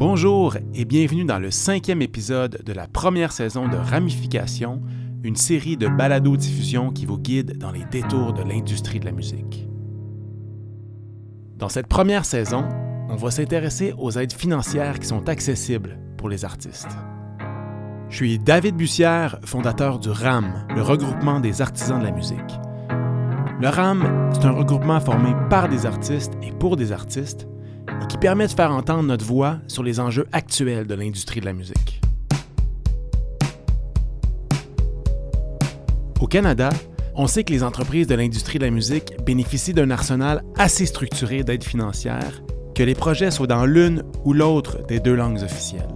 Bonjour et bienvenue dans le cinquième épisode de la première saison de Ramification, une série de balado-diffusion qui vous guide dans les détours de l'industrie de la musique. Dans cette première saison, on va s'intéresser aux aides financières qui sont accessibles pour les artistes. Je suis David Bussière, fondateur du RAM, le regroupement des artisans de la musique. Le RAM, c'est un regroupement formé par des artistes et pour des artistes et qui permet de faire entendre notre voix sur les enjeux actuels de l'industrie de la musique. Au Canada, on sait que les entreprises de l'industrie de la musique bénéficient d'un arsenal assez structuré d'aides financières, que les projets soient dans l'une ou l'autre des deux langues officielles.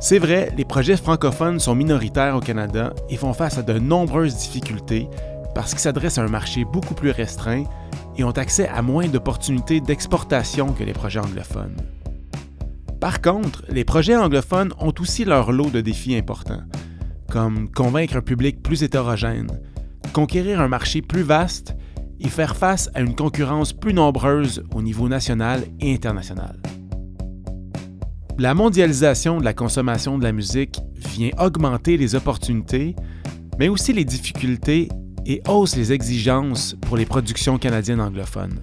C'est vrai, les projets francophones sont minoritaires au Canada et font face à de nombreuses difficultés parce qu'ils s'adressent à un marché beaucoup plus restreint ont accès à moins d'opportunités d'exportation que les projets anglophones. Par contre, les projets anglophones ont aussi leur lot de défis importants, comme convaincre un public plus hétérogène, conquérir un marché plus vaste et faire face à une concurrence plus nombreuse au niveau national et international. La mondialisation de la consommation de la musique vient augmenter les opportunités, mais aussi les difficultés et hausse les exigences pour les productions canadiennes anglophones.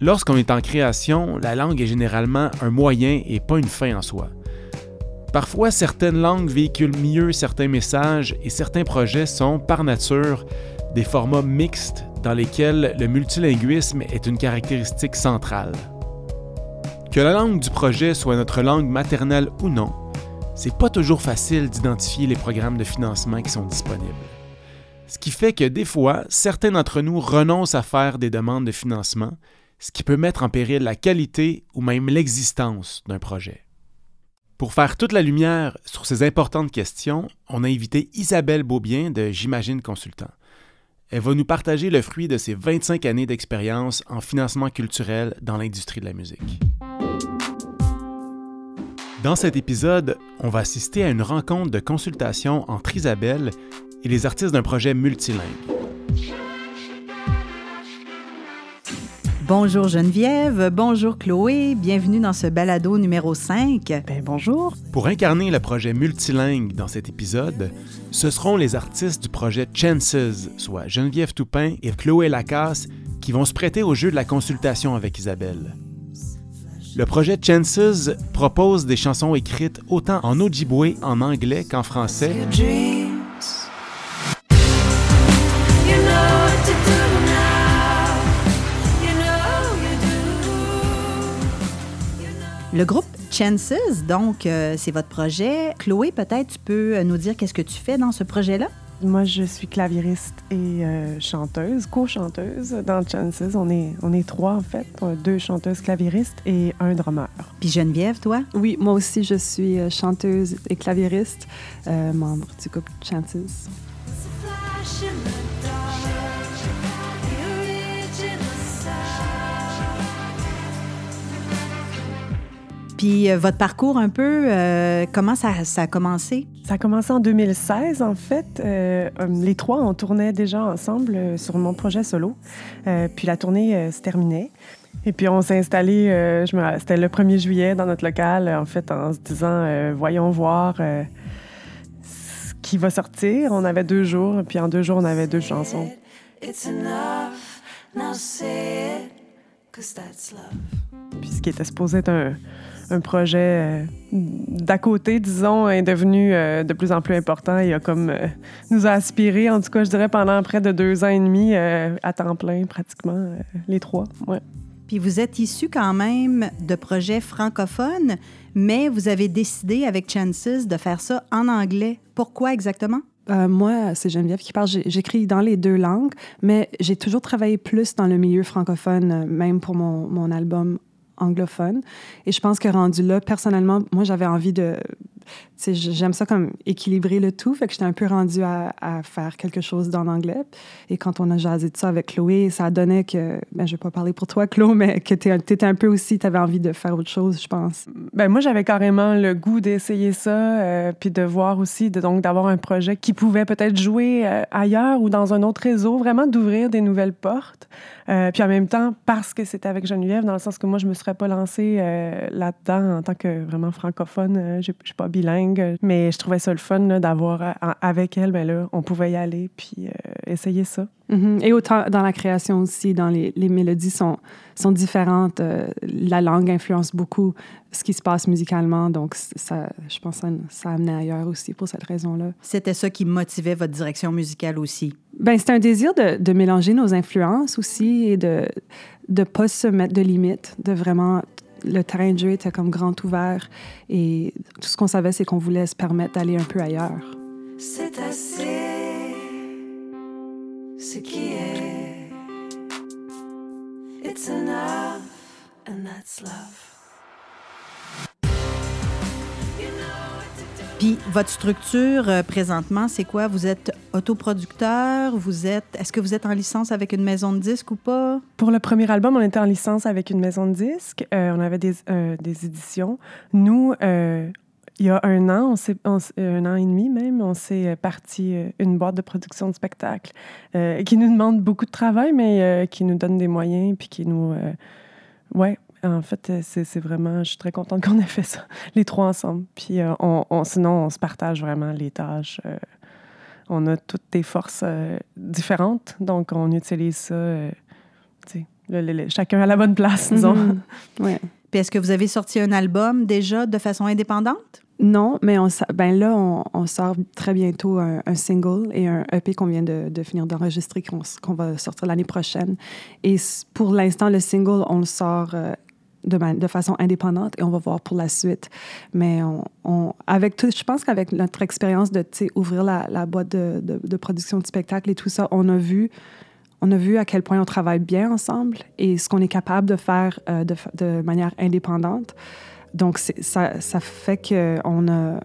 Lorsqu'on est en création, la langue est généralement un moyen et pas une fin en soi. Parfois, certaines langues véhiculent mieux certains messages et certains projets sont, par nature, des formats mixtes dans lesquels le multilinguisme est une caractéristique centrale. Que la langue du projet soit notre langue maternelle ou non, c'est pas toujours facile d'identifier les programmes de financement qui sont disponibles. Ce qui fait que des fois, certains d'entre nous renoncent à faire des demandes de financement, ce qui peut mettre en péril la qualité ou même l'existence d'un projet. Pour faire toute la lumière sur ces importantes questions, on a invité Isabelle Beaubien de J'imagine Consultant. Elle va nous partager le fruit de ses 25 années d'expérience en financement culturel dans l'industrie de la musique. Dans cet épisode, on va assister à une rencontre de consultation entre Isabelle et les artistes d'un projet multilingue. Bonjour Geneviève, bonjour Chloé, bienvenue dans ce balado numéro 5. Ben bonjour. Pour incarner le projet multilingue dans cet épisode, ce seront les artistes du projet Chances, soit Geneviève Toupin et Chloé Lacasse, qui vont se prêter au jeu de la consultation avec Isabelle. Le projet Chances propose des chansons écrites autant en Ojibwe en anglais qu'en français. Le groupe Chances, donc, euh, c'est votre projet. Chloé, peut-être tu peux nous dire qu'est-ce que tu fais dans ce projet-là? Moi, je suis clavieriste et euh, chanteuse, co-chanteuse dans Chances. On est, on est trois, en fait. Deux chanteuses claviéristes et un drummer. Puis Geneviève, toi? Oui, moi aussi, je suis chanteuse et claviériste, membre du groupe Chances. Puis euh, votre parcours un peu, euh, comment ça, ça, a commencé? Ça a commencé en 2016, en fait. Euh, les trois, on tournait déjà ensemble sur mon projet solo. puis la tournée se terminait. Et puis on s'est installé, c'était le 1er juillet dans notre local, en fait, en se disant, voyons voir ce qui va sortir. On avait deux jours, puis en deux jours, on avait deux chansons. It's enough, now say it, cause that's love. Puis ce qui était supposé être un un projet euh, d'à côté, disons, est devenu euh, de plus en plus important et a comme euh, nous a aspiré, en tout cas, je dirais, pendant près de deux ans et demi, à temps plein, pratiquement, les trois. Ouais. Puis vous êtes issu quand même de projets francophones, mais vous avez décidé avec Chances de faire ça en anglais. Pourquoi exactement? moi, c'est Geneviève qui parle. J'écris dans les deux langues, mais j'ai toujours travaillé plus dans le milieu francophone, même pour mon, mon album anglophone. Et je pense que rendu là, personnellement, moi, j'avais envie de, j'aime ça comme équilibrer le tout. Fait que j'étais un peu rendue à, faire quelque chose dans l'anglais. Et quand on a jasé de ça avec Chloé, ça donnait que, ben, je vais pas parler pour toi, Chloé, mais que tu étais un peu aussi, tu avais envie de faire autre chose, je pense. Ben, moi, j'avais carrément le goût d'essayer ça, euh, puis de voir aussi, de, donc, d'avoir un projet qui pouvait peut-être jouer euh, ailleurs ou dans un autre réseau, vraiment d'ouvrir des nouvelles portes. Euh, puis en même temps, parce que c'était avec Geneviève, dans le sens que moi, je me serais pas lancée là-dedans en tant que vraiment francophone. je suis pas bilingue, mais je trouvais ça le fun d'avoir avec elle, ben là, on pouvait y aller puis essayer ça. Mm-hmm. Et autant dans la création aussi, dans les, les mélodies sont, sont différentes. Euh, la langue influence beaucoup ce qui se passe musicalement. Donc, ça, je pense que ça, ça amenait ailleurs aussi pour cette raison-là. C'était ça qui motivait votre direction musicale aussi? Ben c'est un désir de, de, mélanger nos influences aussi et de ne pas se mettre de limites, de vraiment le terrain de jeu était comme grand ouvert et tout ce qu'on savait, c'est qu'on voulait se permettre d'aller un peu ailleurs. C'est assez ce qui est. It's enough, and that's love. Puis votre structure euh, présentement, c'est quoi? Vous êtes autoproducteur? Vous êtes Est-ce que vous êtes en licence avec une maison de disques ou pas? Pour le premier album, on était en licence avec une maison de disques. Euh, on avait des, euh, des éditions. Nous, il y a un an, un an et demi même, on s'est parti une boîte de production de spectacle qui nous demande beaucoup de travail, mais qui nous donne des moyens, puis qui nous... ouais, en fait, c'est vraiment... Je suis très contente qu'on ait fait ça, les trois ensemble. Puis on, sinon, on se partage vraiment les tâches. on a toutes des forces différentes, donc on utilise ça, tu sais, chacun à la bonne place, disons. Mm-hmm. ouais. Puis est-ce que vous avez sorti un album déjà de façon indépendante? Non, mais on, ben là, on, sort très bientôt un, single et un EP qu'on vient de, finir d'enregistrer, qu'on va sortir l'année prochaine. Et pour l'instant, le single, on le sort euh, de, façon indépendante et on va voir pour la suite. Mais on, avec tout, je pense qu'avec notre expérience de ouvrir la, boîte de, production de spectacle et tout ça, on a vu on a vu à quel point on travaille bien ensemble et ce qu'on est capable de faire euh, de, de, manière indépendante. Donc, ça, ça fait qu'on n'a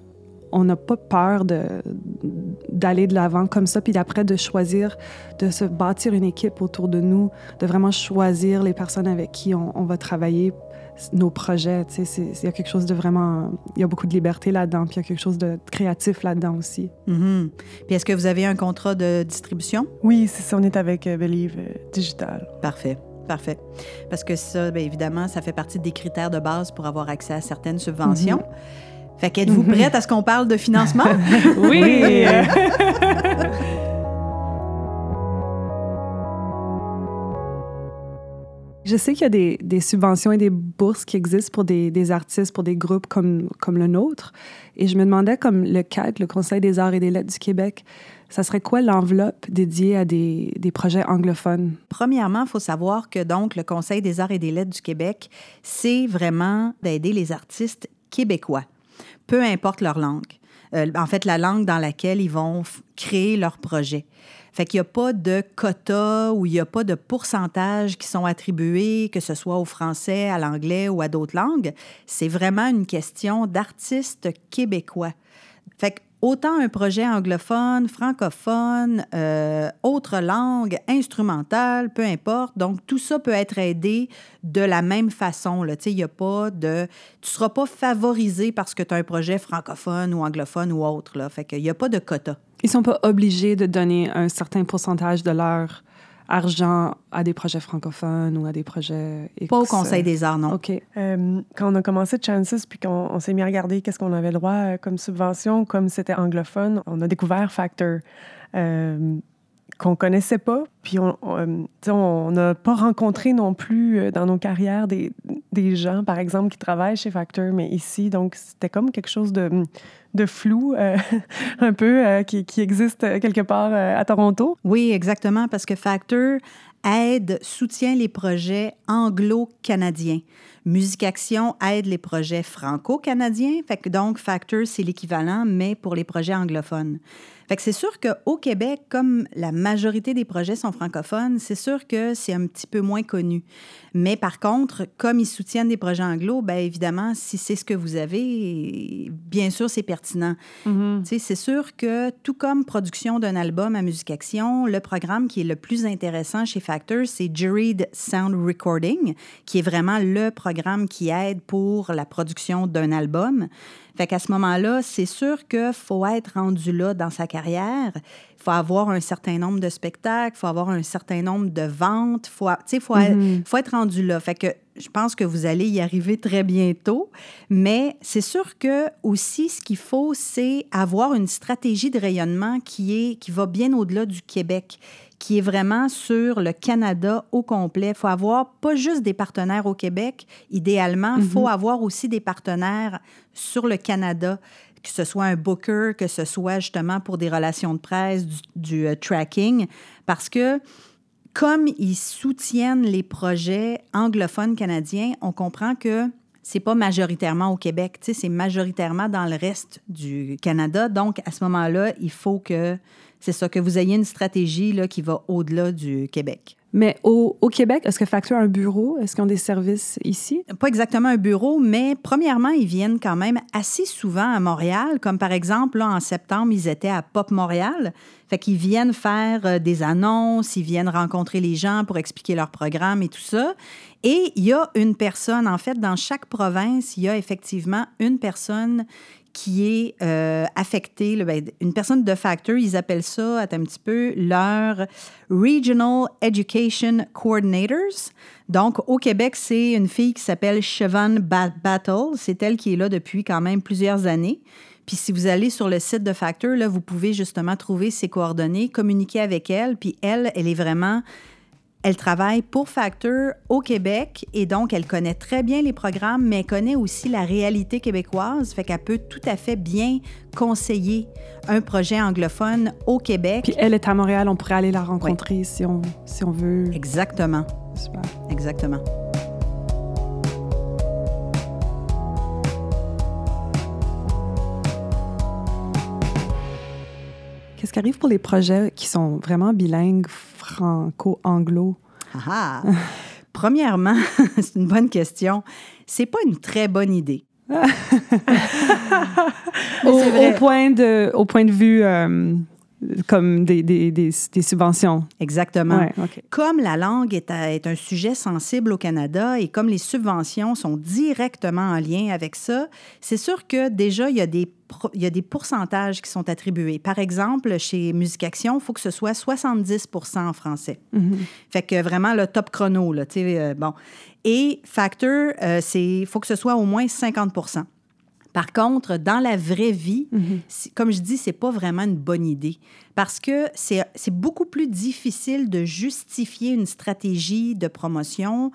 on n'a pas peur d'aller de l'avant comme ça, puis d'après de choisir, de se bâtir une équipe autour de nous, de vraiment choisir les personnes avec qui on, va travailler nos projets. Tu sais, il y a quelque chose de vraiment... Il y a beaucoup de liberté là-dedans, puis il y a quelque chose de créatif là-dedans aussi. Mm-hmm. Puis est-ce que vous avez un contrat de distribution? Oui, c'est ça. On est avec euh, Believe euh, Digital. Parfait. Parfait. Parce que ça, bien évidemment, ça fait partie des critères de base pour avoir accès à certaines subventions. Mm-hmm. Fait qu'êtes-vous mm-hmm. prête à ce qu'on parle de financement? oui! Je sais qu'il y a des, subventions et des bourses qui existent pour des, artistes, pour des groupes comme, le nôtre. Et je me demandais, comme le CAC, le Conseil des arts et des lettres du Québec, ça serait quoi l'enveloppe dédiée à des, des, projets anglophones? Premièrement, il faut savoir que donc le Conseil des arts et des lettres du Québec, c'est vraiment d'aider les artistes québécois, peu importe leur langue. Euh, en fait, la langue dans laquelle ils vont créer leur projet. Fait qu'il n'y a pas de quota ou il n'y a pas de pourcentage qui sont attribués, que ce soit au français, à l'anglais ou à d'autres langues. C'est vraiment une question d'artistes québécois. Fait autant un projet anglophone, francophone, euh, autre langue, instrumentale, peu importe. Donc, tout ça peut être aidé de la même façon. Là. Y a pas de... Tu ne seras pas favorisé parce que tu as un projet francophone ou anglophone ou autre. Là. Fait qu'il n'y a pas de quota. Ils ne sont pas obligés de donner un certain pourcentage de leur argent à des projets francophones ou à des projets Pas au Conseil des arts, non. OK. Euh, quand on a commencé Chances, puis qu'on s'est mis à regarder qu'est-ce qu'on avait le droit euh, comme subvention, comme c'était anglophone, on a découvert Factor. Euh, qu'on connaissait pas. Puis on n'a pas rencontré non plus dans nos carrières des, des, gens, par exemple, qui travaillent chez Factor, mais ici, donc c'était comme quelque chose de, de flou euh, un peu euh, qui, qui, existe quelque part euh, à Toronto. Oui, exactement, parce que Factor aide, soutient les projets anglo-canadiens. Musique Action aide les projets franco-canadiens. Donc, Factor, c'est l'équivalent, mais pour les projets anglophones. Fait que c'est sûr qu'au Québec, comme la majorité des projets sont francophones, c'est sûr que c'est un petit peu moins connu. Mais par contre, comme ils soutiennent des projets anglo, bien évidemment, si c'est ce que vous avez, bien sûr, c'est pertinent. Mhm. Sais, C'est sûr que tout comme production d'un album à Musique Action, le programme qui est le plus intéressant chez Factor, c'est Juried Sound Recording, qui est vraiment le programme qui aide pour la production d'un album. Fait qu'à ce moment-là, c'est sûr qu'il faut être rendu là dans sa carrière. Il faut avoir un certain nombre de spectacles, il faut avoir un certain nombre de ventes. Il faut, faut, être- faut être rendu là. Fait que je pense que vous allez y arriver très bientôt. Mais c'est sûr que aussi, ce qu'il faut, c'est avoir une stratégie de rayonnement qui, est, qui va bien au-delà du Québec qui est vraiment sur le Canada au complet. Il faut avoir pas juste des partenaires au Québec. Idéalement, il faut avoir aussi des partenaires sur le Canada, que ce soit un booker, que ce soit justement pour des relations de presse, du, du, euh, tracking, parce que comme ils soutiennent les projets anglophones canadiens, on comprend que c'est pas majoritairement au Québec, c'est majoritairement dans le reste du Canada. Donc, à ce moment-là, il faut que, c'est ça, que vous ayez une stratégie là, qui va au-delà du Québec. Mais au, au Québec, est-ce que Factor a un bureau? Est-ce qu'ils ont des services ici? Pas exactement un bureau, mais premièrement, ils viennent quand même assez souvent à Montréal. Comme par exemple, là, en septembre, ils étaient à Pop Montréal. Fait qu'ils viennent faire euh, des annonces, ils viennent rencontrer les gens pour expliquer leur programme et tout ça. Et il y a une personne, en fait, dans chaque province, il y a effectivement une personne qui est euh, affectée, ben, une personne de factor, ils appellent ça, un petit peu, leur Regional Education Coordinators. Donc, au Québec, c'est une fille qui s'appelle Ba- Battle. C'est elle qui est là depuis quand même plusieurs années. Puis si vous allez sur le site de Factor, là, vous pouvez justement trouver ses coordonnées, communiquer avec elle. Puis elle, elle est vraiment elle travaille pour Factor au Québec et donc elle connaît très bien les programmes, mais elle connaît aussi la réalité québécoise, fait qu'elle peut tout à fait bien conseiller un projet anglophone au Québec. Puis elle est à Montréal, on pourrait aller la rencontrer si, on, si on veut. Exactement, Super. exactement. Qu'est-ce qui arrive pour les projets qui sont vraiment bilingues, franco-anglo? Ah ah. Premièrement, c'est une bonne question. C'est pas une très bonne idée. Au, c'est vrai. au point de, au point de vue euh, comme des, des, des, des subventions. Exactement. Ouais. Comme la langue est, à- est un sujet sensible au Canada et comme les subventions sont directement en lien avec ça, c'est sûr que déjà, il y a des, il y a des pourcentages qui sont attribués. Par exemple, chez Musique Action, il faut que ce soit 70% en français. Fait que vraiment le top chrono, là, tu sais, euh, bon. Et Factor, euh, c'est, faut que ce soit au moins 50 par contre, dans la vraie vie, c'est- comme je dis, c'est pas vraiment une bonne idée parce que c'est beaucoup plus difficile de justifier une stratégie de promotion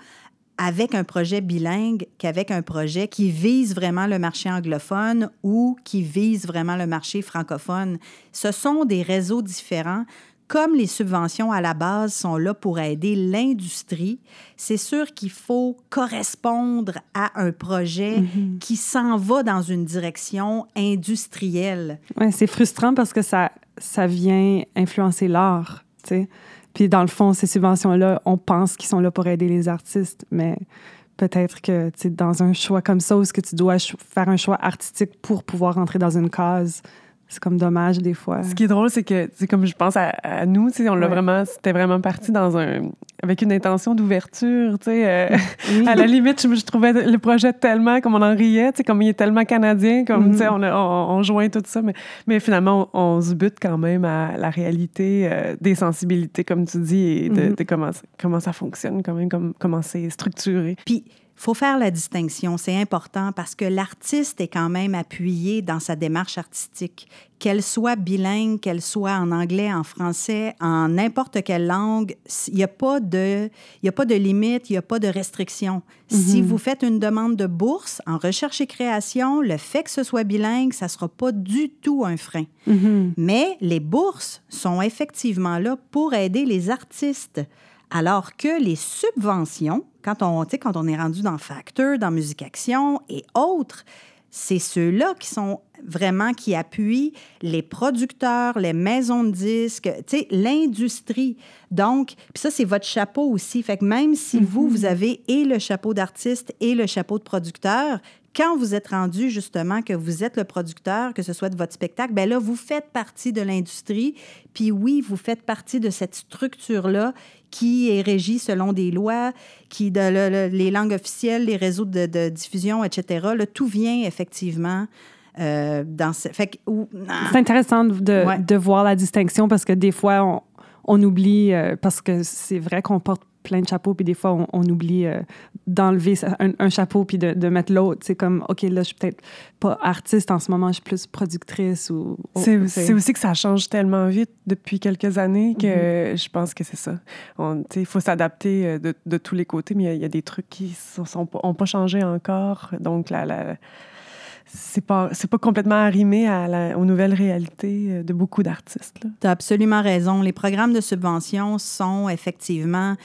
avec un projet bilingue qu'avec un projet qui vise vraiment le marché anglophone ou qui vise vraiment le marché francophone. Ce sont des réseaux différents. Comme les subventions à la base sont là pour aider l'industrie, c'est sûr qu'il faut correspondre à un projet qui s'en va dans une direction industrielle. Ouais, c'est frustrant parce que ça, ça vient influencer l'art, tu sais. Puis dans le fond, ces subventions-là, on pense qu'ils sont là pour aider les artistes, mais peut-être que, tu dans un choix comme ça, où est-ce que tu dois faire un choix artistique pour pouvoir rentrer dans une case, c'est comme dommage des fois. Ce qui est drôle, c'est que, c'est comme je pense à, à nous, tu sais, on l'a Ouais. vraiment, c'était vraiment parti dans un, avec une intention d'ouverture, tu sais. euh, Oui. à la limite, je, je trouvais le projet tellement, comme on en riait, tu sais, comme il est tellement canadien, comme, tu sais, on, a- on, on joint tout ça, mais, mais finalement, on, on se bute quand même à la réalité euh, des sensibilités, comme tu dis, et de, Mhm. de comment, ça- comment ça fonctionne, quand même, comme, comment c'est structuré. Puis, faut faire la distinction, c'est important parce que l'artiste est quand même appuyé dans sa démarche artistique, qu'elle soit bilingue, qu'elle soit en anglais, en français, en n'importe quelle langue, il n'y a pas de, il y a pas de limite, il n'y a pas de restriction. Si vous faites une demande de bourse en recherche et création, le fait que ce soit bilingue, ça ne sera pas du tout un frein. Mhm. Mais les bourses sont effectivement là pour aider les artistes. Alors que les subventions, quand on, quand on est rendu dans Factor, dans Musique Action et autres, c'est ceux-là qui sont vraiment qui appuie les producteurs, les maisons de disques, tu sais, l'industrie. Donc, puis ça, c'est votre chapeau aussi. Fait que même si vous, vous avez et le chapeau d'artiste et le chapeau de producteur, quand vous êtes rendu justement que vous êtes le producteur, que ce soit de votre spectacle, ben là, vous faites partie de l'industrie. Puis oui, vous faites partie de cette structure-là qui est régie selon des lois, qui de, les langues officielles, les réseaux de, diffusion, etc. Là, tout vient effectivement euh, dans ce... Fait C'est intéressant de, de, voir la distinction parce que des fois, on, on oublie, euh, parce que c'est vrai qu'on porte plein de chapeaux, puis des fois, on, oublie euh, d'enlever un, chapeau puis de, mettre l'autre. C'est comme, OK, là, je suis peut-être pas artiste en ce moment, je suis plus productrice. ou. c'est aussi que ça change tellement vite depuis quelques années que mm-hmm. je pense que c'est ça. Il faut s'adapter euh, de, de, tous les côtés, mais il y, a des trucs qui n'ont pas, pas changé encore. Donc, la, la c'est pas c'est pas complètement arrimé à la, aux nouvelles réalités euh, de beaucoup d'artistes. Tu as absolument raison. Les programmes de subvention sont effectivement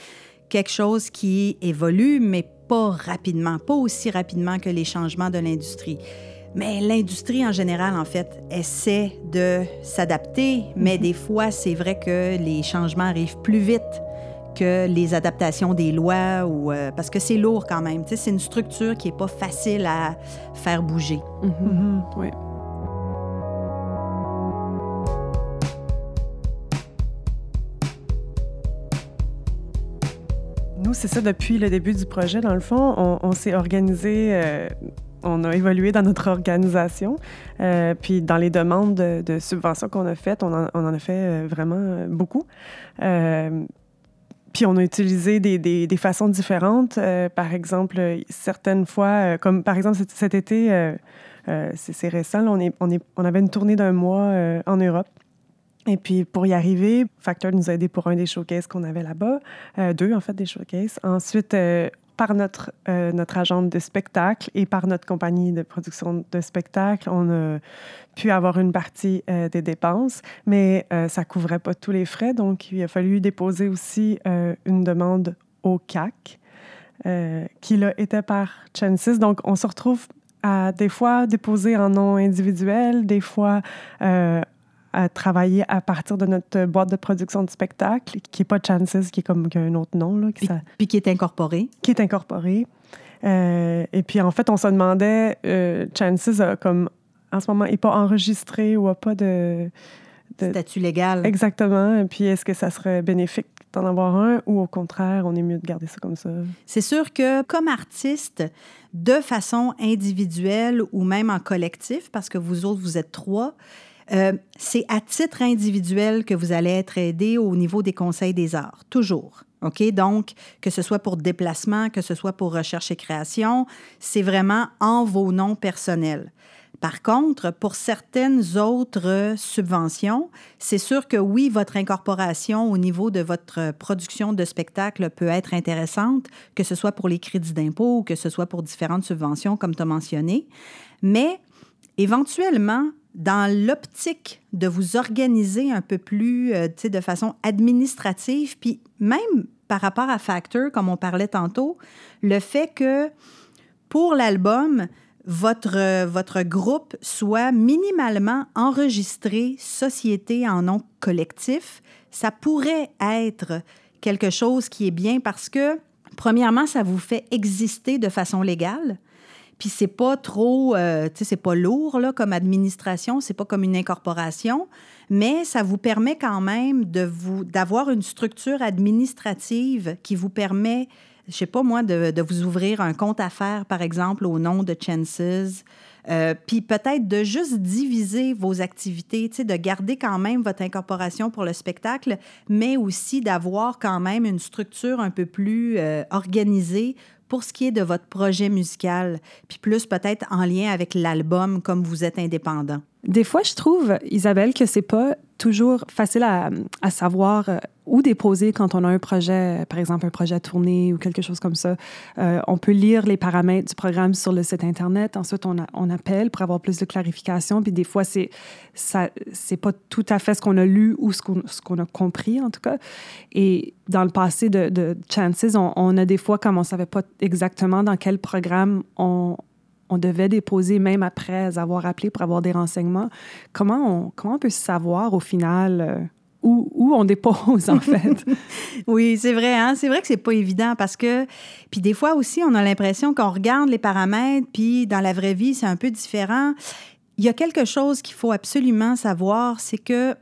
quelque chose qui évolue, mais pas rapidement, pas aussi rapidement que les changements de l'industrie. Mais l'industrie en général, en fait, essaie de s'adapter, mais mhm. des fois, c'est vrai que les changements arrivent plus vite que les adaptations des lois ou euh, parce que c'est lourd quand même. C'est une structure qui est pas facile à faire bouger. Mhm. Mhm. Oui. C'est ça, depuis le début du projet, dans le fond, on, s'est organisé, euh, on a évolué dans notre organisation, euh, puis dans les demandes de, subventions qu'on a faites, on en, a fait euh, vraiment beaucoup. puis on a utilisé des, façons différentes. par exemple, certaines fois, comme par exemple cet, été, c'est récent, on avait une tournée d'un mois en Europe. Et puis, pour y arriver, Factor nous a aidés pour un des showcases qu'on avait là-bas, euh, deux en fait des showcases. Ensuite, euh, par notre, euh, notre agente de spectacle et par notre compagnie de production de spectacle, on a pu avoir une partie des dépenses, mais ça ne couvrait pas tous les frais. Donc, il a fallu déposer aussi une demande au CAC, qui là était par Chances. Donc, on se retrouve à des fois déposer en nom individuel, des fois à travailler à partir de notre boîte de production de spectacle, qui n'est pas Chances, qui est comme un autre nom. Là, qui puis, qui est incorporé. Qui est incorporé. Euh, et puis, en fait, on se demandait, euh, Chances, comme, en ce moment, n'est pas enregistré ou n'a pas de, de... Statut légal. Exactement. Et puis, est-ce que ça serait bénéfique d'en avoir un ou au contraire, on est mieux de garder ça comme ça? C'est sûr que comme artiste, de façon individuelle ou même en collectif, parce que vous autres, vous êtes trois, euh, c'est à titre individuel que vous allez être aidé au niveau des conseils des arts, toujours. OK? Donc, que ce soit pour déplacement, que ce soit pour recherche et création, c'est vraiment en vos noms personnels. Par contre, pour certaines autres subventions, c'est sûr que oui, votre incorporation au niveau de votre production de spectacle peut être intéressante, que ce soit pour les crédits d'impôt ou que ce soit pour différentes subventions, comme tu as mentionné. Mais éventuellement, dans l'optique de vous organiser un peu plus, euh, de façon administrative, puis même par rapport à Factor, comme on parlait tantôt, le fait que pour l'album, votre, votre groupe soit minimalement enregistré société en nom collectif, ça pourrait être quelque chose qui est bien parce que, premièrement, ça vous fait exister de façon légale. Puis c'est pas trop, euh, tu sais, c'est pas lourd là, comme administration, c'est pas comme une incorporation, mais ça vous permet quand même de vous d'avoir une structure administrative qui vous permet, je sais pas moi, de, de vous ouvrir un compte affaires, par exemple, au nom de Chances. Euh, puis peut-être de juste diviser vos activités, de garder quand même votre incorporation pour le spectacle, mais aussi d'avoir quand même une structure un peu plus euh, organisée pour ce qui est de votre projet musical, puis plus peut-être en lien avec l'album comme vous êtes indépendant? Des fois, je trouve, Isabelle, que c'est pas toujours facile à, savoir euh, où déposer quand on a un projet, par exemple un projet à tourner ou quelque chose comme ça. Euh, on peut lire les paramètres du programme sur le site Internet. Ensuite, on, appelle pour avoir plus de clarification. Puis des fois, c'est c'est pas tout à fait ce qu'on a lu ou ce qu'on, a compris, en tout cas. Et dans le passé de, de Chances, on, on, a des fois, comme on savait pas exactement dans quel programme on, on devait déposer même après avoir appelé pour avoir des renseignements. Comment on, comment on peut savoir au final euh, où, où, on dépose, en fait? oui, c'est vrai. Hein? C'est vrai que c'est pas évident parce que... Puis des fois aussi, on a l'impression qu'on regarde les paramètres, puis dans la vraie vie, c'est un peu différent. Il y a quelque chose qu'il faut absolument savoir, c'est que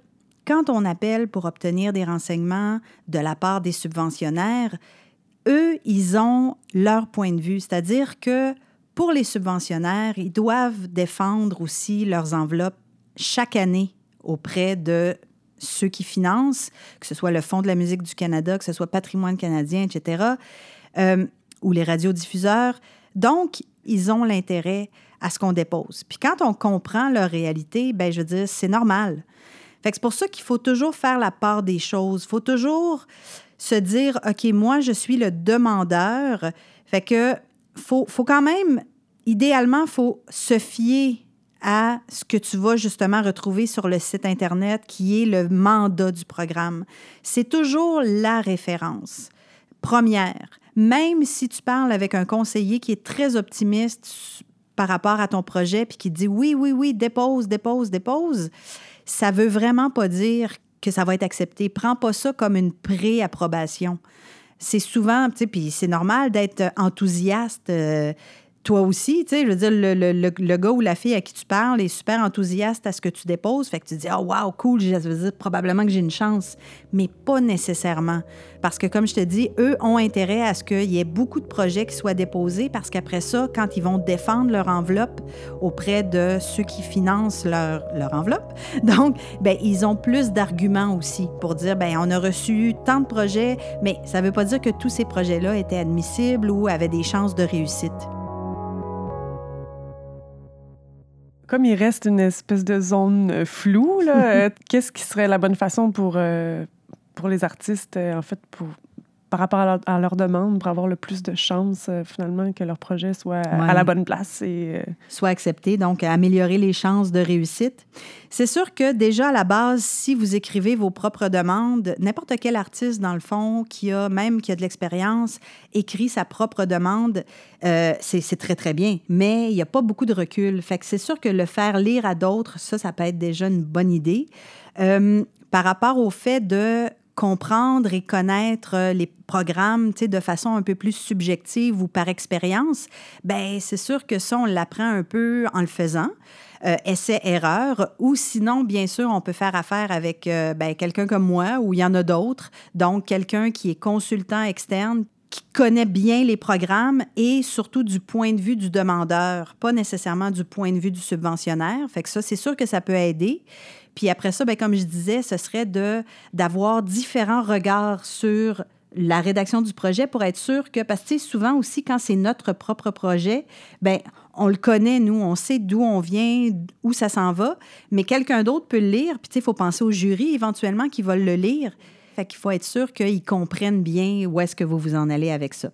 quand on appelle pour obtenir des renseignements de la part des subventionnaires, eux, ils ont leur point de vue, c'est-à-dire que pour les subventionnaires, ils doivent défendre aussi leurs enveloppes chaque année auprès de ceux qui financent, que ce soit le Fonds de la musique du Canada, que ce soit Patrimoine canadien, etc., euh, ou les radiodiffuseurs. Donc, ils ont l'intérêt à ce qu'on dépose. Puis quand on comprend leur réalité, ben je veux dire, c'est normal. Fait que c'est pour ça qu'il faut toujours faire la part des choses. Il faut toujours se dire, OK, moi, je suis le demandeur. Fait que faut, faut quand même, idéalement, faut se fier à ce que tu vas justement retrouver sur le site Internet qui est le mandat du programme. C'est toujours la référence première. Même si tu parles avec un conseiller qui est très optimiste par rapport à ton projet puis qui dit oui, oui, oui, dépose, dépose, dépose, ça veut vraiment pas dire que ça va être accepté. Prends pas ça comme une pré-approbation. C'est souvent, tu sais, puis c'est normal d'être enthousiaste. Euh, toi aussi, tu sais, je veux dire, le, le, le, gars ou la fille à qui tu parles est super enthousiaste à ce que tu déposes. Fait que tu dis, oh, wow, cool, je veux dire, probablement que j'ai une chance. Mais pas nécessairement. Parce que, comme je te dis, eux ont intérêt à ce qu'il y ait beaucoup de projets qui soient déposés parce qu'après ça, quand ils vont défendre leur enveloppe auprès de ceux qui financent leur, leur enveloppe, donc, ben, ils ont plus d'arguments aussi pour dire, ben, on a reçu tant de projets, mais ça ne veut pas dire que tous ces projets-là étaient admissibles ou avaient des chances de réussite. Comme il reste une espèce de zone euh, floue, euh, qu'est-ce qui serait la bonne façon pour, euh, pour les artistes, en fait, pour, par rapport à leur, demande, pour avoir le plus de chances, finalement, que leur projet soit à la bonne place et... Soit accepté, donc améliorer les chances de réussite. C'est sûr que déjà, à la base, si vous écrivez vos propres demandes, n'importe quel artiste, dans le fond, qui a, même qui a de l'expérience, écrit sa propre demande, euh, c'est très, très bien. Mais il n'y a pas beaucoup de recul. Fait que c'est sûr que le faire lire à d'autres, ça, ça peut être déjà une bonne idée. Euh, par rapport au fait de comprendre et connaître euh, les programmes de façon un peu plus subjective ou par expérience, ben c'est sûr que ça, on l'apprend un peu en le faisant. Euh, essai-erreur, ou sinon, bien sûr, on peut faire affaire avec euh, ben, quelqu'un comme moi, ou il y en a d'autres, donc quelqu'un qui est consultant externe, qui connaît bien les programmes et surtout du point de vue du demandeur, pas nécessairement du point de vue du subventionnaire. Fait que ça, c'est sûr que ça peut aider. Puis après ça, bien, comme je disais, ce serait de, d'avoir différents regards sur la rédaction du projet pour être sûr que, parce que souvent aussi, quand c'est notre propre projet, ben on le connaît, nous, on sait d'où on vient, où ça s'en va, mais quelqu'un d'autre peut le lire, puis il faut penser au jury éventuellement qui va le lire. Fait qu'il faut être sûr qu'ils comprennent bien où est-ce que vous vous en allez avec ça.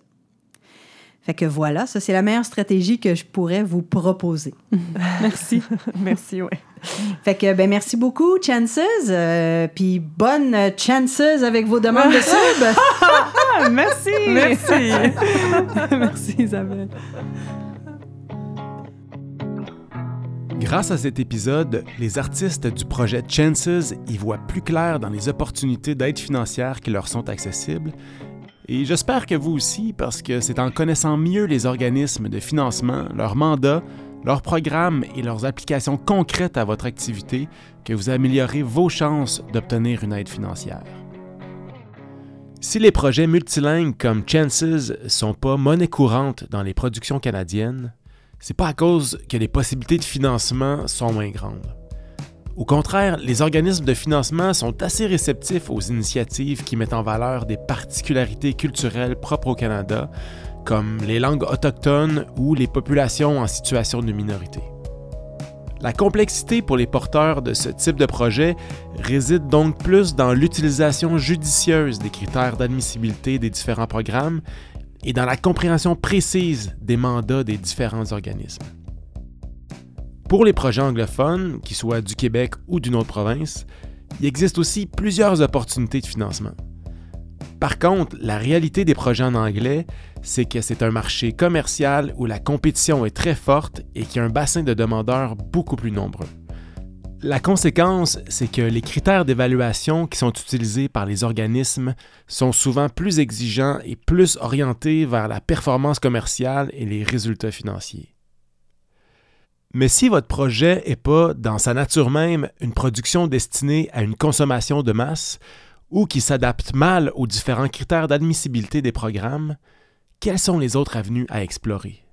Fait que voilà, ça, c'est la meilleure stratégie que je pourrais vous proposer. merci. merci, oui. Fait que, ben, merci beaucoup, Chances. Euh, puis bonne Chances avec vos demandes de sub. merci. Merci. merci, Isabelle. Grâce à cet épisode, les artistes du projet Chances y voient plus clair dans les opportunités d'aide financière qui leur sont accessibles et j'espère que vous aussi, parce que c'est en connaissant mieux les organismes de financement, leurs mandats, leurs programmes et leurs applications concrètes à votre activité que vous améliorez vos chances d'obtenir une aide financière. Si les projets multilingues comme Chances sont pas monnaie courante dans les productions canadiennes, c'est pas à cause que les possibilités de financement sont moins grandes. Au contraire, les organismes de financement sont assez réceptifs aux initiatives qui mettent en valeur des particularités culturelles propres au Canada, comme les langues autochtones ou les populations en situation de minorité. La complexité pour les porteurs de ce type de projet réside donc plus dans l'utilisation judicieuse des critères d'admissibilité des différents programmes et dans la compréhension précise des mandats des différents organismes. Pour les projets anglophones, qu'ils soient du Québec ou d'une autre province, il existe aussi plusieurs opportunités de financement. Par contre, la réalité des projets en anglais, c'est que c'est un marché commercial où la compétition est très forte et qu'il y a un bassin de demandeurs beaucoup plus nombreux. La conséquence, c'est que les critères d'évaluation qui sont utilisés par les organismes sont souvent plus exigeants et plus orientés vers la performance commerciale et les résultats financiers. Mais si votre projet n'est pas, dans sa nature même, une production destinée à une consommation de masse, ou qui s'adapte mal aux différents critères d'admissibilité des programmes, quelles sont les autres avenues à explorer?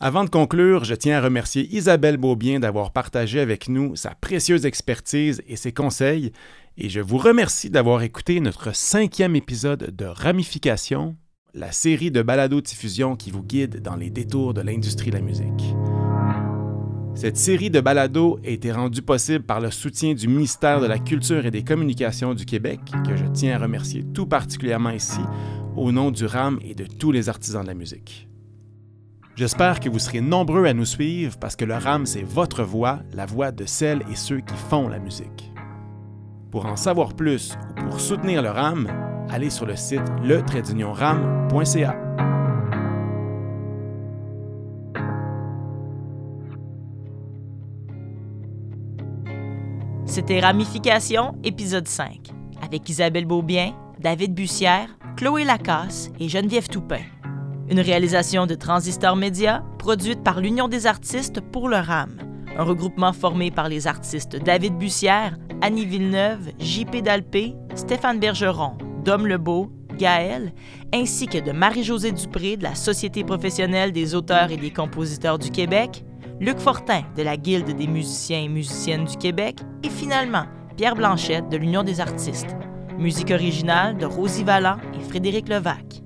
Avant de conclure, je tiens à remercier Isabelle Beaubien d'avoir partagé avec nous sa précieuse expertise et ses conseils, et je vous remercie d'avoir écouté notre cinquième épisode de Ramification, la série de balado-diffusion qui vous guide dans les détours de l'industrie de la musique. Cette série de balados a été rendue possible par le soutien du ministère de la Culture et des Communications du Québec, que je tiens à remercier tout particulièrement ici, au nom du RAM et de tous les artisans de la musique. J'espère que vous serez nombreux à nous suivre parce que le RAM, c'est votre voix, la voix de celles et ceux qui font la musique. Pour en savoir plus ou pour soutenir le RAM, allez sur le site le C'était Ramification, épisode 5, avec Isabelle Beaubien, David Bussière, Chloé Lacasse et Geneviève Toupin. Une réalisation de Transistor Média, produite par l'Union des artistes pour le RAM, un regroupement formé par les artistes David Bussière, Annie Villeneuve, J.P. Dalpé, Stéphane Bergeron, Dom Lebeau, Gaël, ainsi que de Marie-Josée Dupré de la Société professionnelle des auteurs et des compositeurs du Québec, Luc Fortin de la Guilde des musiciens et musiciennes du Québec et finalement Pierre Blanchette de l'Union des artistes. Musique originale de Rosie Vallant et Frédéric Levac.